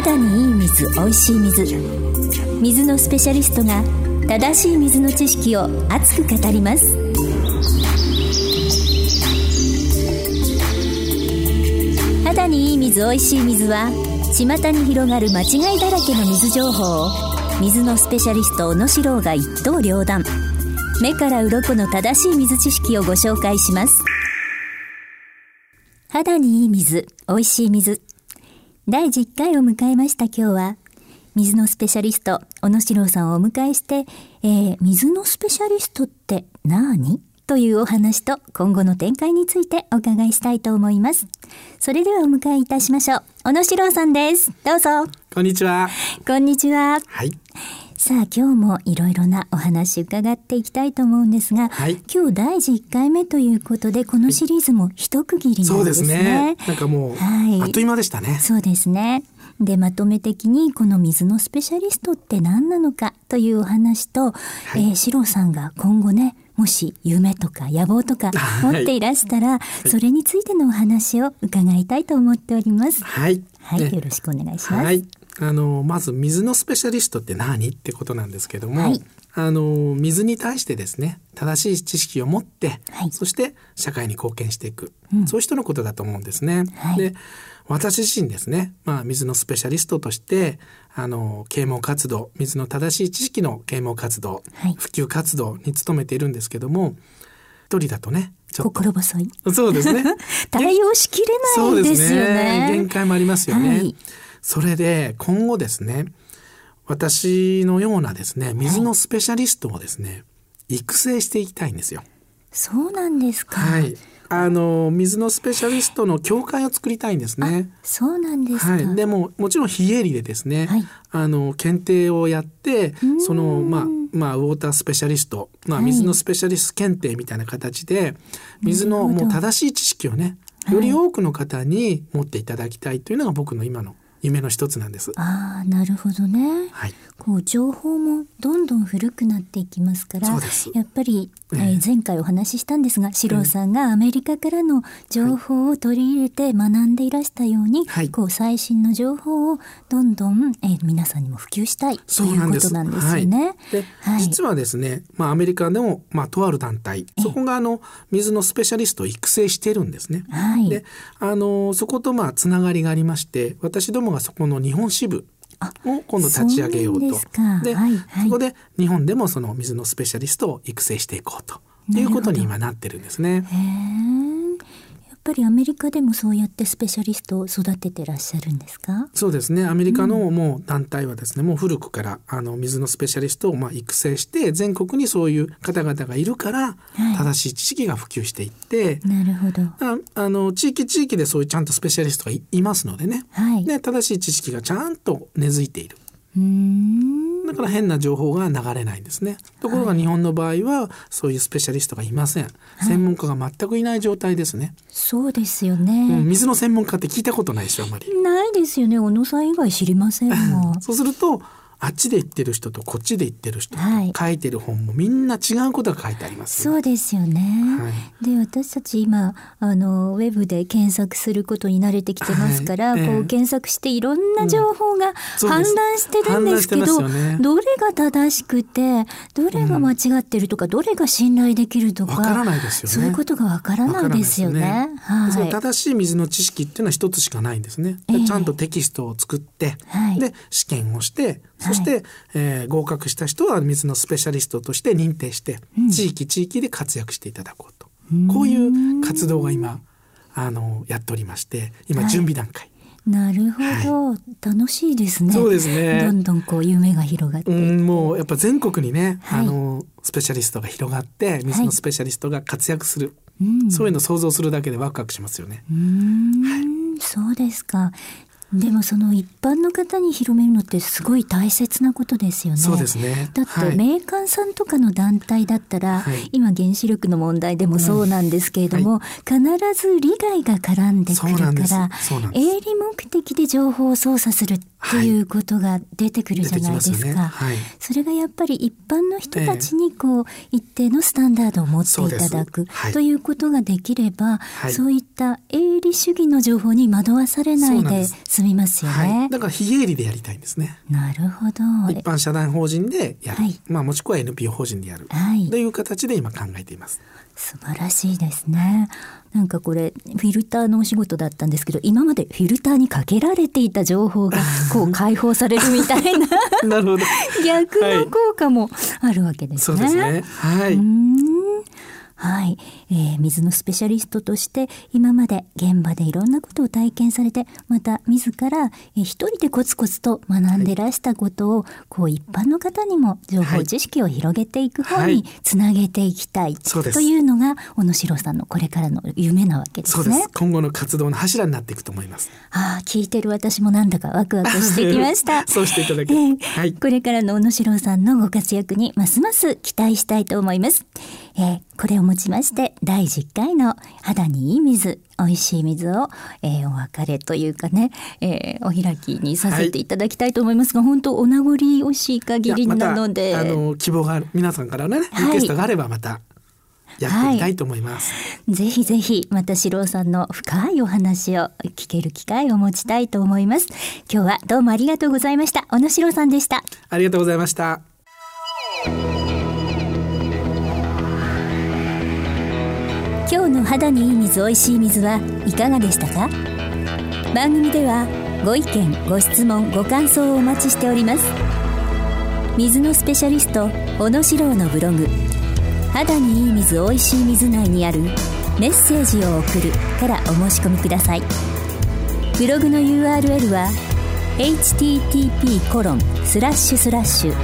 肌にいい水おいしい水。水のスペシャリストが正しい水の知識を熱く語ります。肌にいい水おいしい水は巷に広がる間違いだらけの水情報を水のスペシャリスト小野史郎が一刀両断。目から鱗の正しい水知識をご紹介します。肌にいい水おいしい水。第10回を迎えました今日は水のスペシャリスト小野史郎さんをお迎えして、えー、水のスペシャリストって何？というお話と今後の展開についてお伺いしたいと思います。それではお迎えいたしましょう。小野史郎さんです。どうぞ。こんにちは。こんにちは。はい。さあ今日もいろいろなお話伺っていきたいと思うんですが、はい、今日第1回目ということでこのシリーズも一区切りなんですね。そうですね。なんかもう、はい、あっという間でしたね。そうですね。でまとめ的にこの水のスペシャリストって何なのかというお話と、はい、えー、シロさんが今後ねもし夢とか野望とか 持っていらしたら、はい、それについてのお話を伺いたいと思っております。はい、はい、よろしくお願いします。はい、あのまず水のスペシャリストって何ってことなんですけども、はい、あの水に対してですね正しい知識を持って、はい、そして社会に貢献していく、うん、そういう人のことだと思うんですね。はい、で私自身ですね、まあ、水のスペシャリストとしてあの啓蒙活動水の正しい知識の啓蒙活動、はい、普及活動に努めているんですけども一人だとね心細い。そうですね。対応しきれないですよね、ね、限界もありますよね、はい、それで今後ですね私のようなですね水のスペシャリストをですね、育成していきたいんですよ。そうなんですか。はい。あの水のスペシャリストの協会を作りたいんですね。そうなんですはい、でももちろん非営利でですね、はい、あの検定をやってそのまあまあウォータースペシャリスト、まあ水のスペシャリスト検定みたいな形で、はい、水のもう正しい知識をねより多くの方に持っていただきたいというのが僕の今の夢の一つなんです。ああ、なるほどね。はい。こう情報もどんどん古くなっていきますから、やっぱり、えー、前回お話ししたんですが、四郎さんがアメリカからの情報を取り入れて学んでいらしたように、はい、こう最新の情報をどんどん、えー、皆さんにも普及したいということなんですよね。で、はい、実はですね、まあアメリカでもまあとある団体、そこがあの水のスペシャリストを育成してるんですね。はい。で、あのそことまあつながりがありまして、私どもがそこの日本支部を今度立ち上げようと。で、はいはい、そこで日本でもその水のスペシャリストを育成していこうということに今なってるんですね。ぱりアメリカでもそうやってスペシャリストを育ててらっしゃるんですか？そうですね。アメリカのもう団体はですね、うん、もう古くからあの水のスペシャリストをまあ育成して全国にそういう方々がいるから、正しい知識が普及していってなるほど。ああの地域地域でそういうちゃんとスペシャリストがいますのでね、はい、で正しい知識がちゃんと根付いている。から変な情報が流れないんですね。ところが日本の場合はそういうスペシャリストがいません。専門家が全くいない状態ですね。そうですよね、うん、水の専門家って聞いたことないでしょあまり。ないですよね。小野さん以外知りませんもん。そうするとあっちで言ってる人とこっちで言ってる人と、はい、書いてる本もみんな違うことが書いてあります、ね、そうですよね。はい、で私たち今あのウェブで検索することに慣れてきてますから、はい、こう検索していろんな情報が氾濫してるんですけど、うんね、どれが正しくてどれが間違ってるとか、うん、どれが信頼できるとかからないですよね。そういうことがわからないですよね。ね。はい、正しい水の知識っていうのは一つしかないんですね。えー、ちゃんとテキストを作って、で試験をしてそして、はい、えー、合格した人は水のスペシャリストとして認定して、うん、地域地域で活躍していただこうと。こういう活動が今あのやっておりまして今準備段階。はいなるほど、はい、楽しいですね。そうですね。どんどんこう夢が広がって。もうやっぱ全国にね、はい、あのスペシャリストが広がって水のスペシャリストが活躍する、はい、そういうのを想像するだけでワクワクしますよね。はい、そうですか。でもその一般の方に広めるのってすごい大切なことですよね。そうですね。だってメーカーさんとかの団体だったら、はい、今原子力の問題でもそうなんですけれども、うん。はい、必ず利害が絡んでくるから営利目的で情報を操作するってい。うことが出てくるじゃないですか。はいね。はい、それがやっぱり一般の人たちにこう、一定のスタンダードを持っていただく、ということができれば、そういった営利主義の情報に惑わされないで済みますよね、はい、だから非営利でやりたいんですね。なるほど。一般社団法人でやる、はい、まあもしくは NPO 法人でやる、はい、という形で今考えています素晴らしいですね。なんかこれフィルターのお仕事だったんですけど今までフィルターにかけられていた情報が こう解放されるみたいな。なるほど。逆の効果もあるわけですね。そうですね。はいはい、えー、水のスペシャリストとして今まで現場でいろんなことを体験されてまた自ら、えー、一人でコツコツと学んでらしたことを、はい、こう一般の方にも情報知識を広げていく方につなげていきたい、はい、というのが小野城さんのこれからの夢なわけですね。今後の活動の柱になっていくと思います。ああ聞いてる私もなんだかワクワクしてきました。そうしていただけ、えー、はい、これからの小野城さんのご活躍にますます期待したいと思います。えー、これをもちまして第10回の肌にいい水美味しい水を、えー、お別れというかね、えー、お開きにさせていただきたいと思いますが、はい、本当お名残惜しい限りなので、ま、あの希望が皆さんからねリクエストがあればまた、やってみたいと思います、はい、ぜひぜひまた四郎さんの深いお話を聞ける機会を持ちたいと思います。今日はどうもありがとうございました。小野四郎さんでした。ありがとうございました今日の肌にいい水おいしい水はいかがでしたか？番組ではご意見ご質問ご感想をお待ちしております。水のスペシャリスト小野史郎のブログ「肌にいい水おいしい水」内にある「メッセージを送る」からお申し込みください。ブログの URL は http コロンスラッシュスラッシュ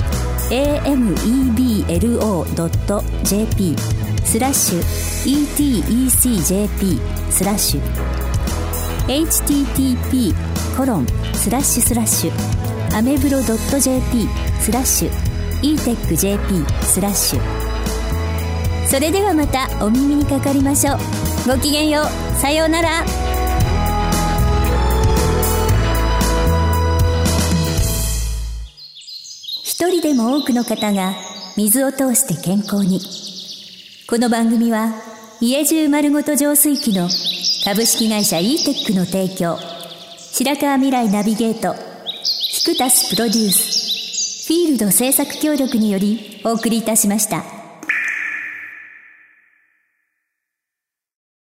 ameblo.jp スラッシュ。etecjp スラッシュ http コロンスラッシュスラッシュアメブロ .jp スラッシュ etecjp スラッシュ。それではまたお耳にかかりましょう。ごきげんよう。さようなら。一人でも多くの方が水を通して健康に。この番組は家中丸ごと浄水器の株式会社 e テックの提供白川未来ナビゲートキクタスプロデュースフィールド制作協力によりお送りいたしました。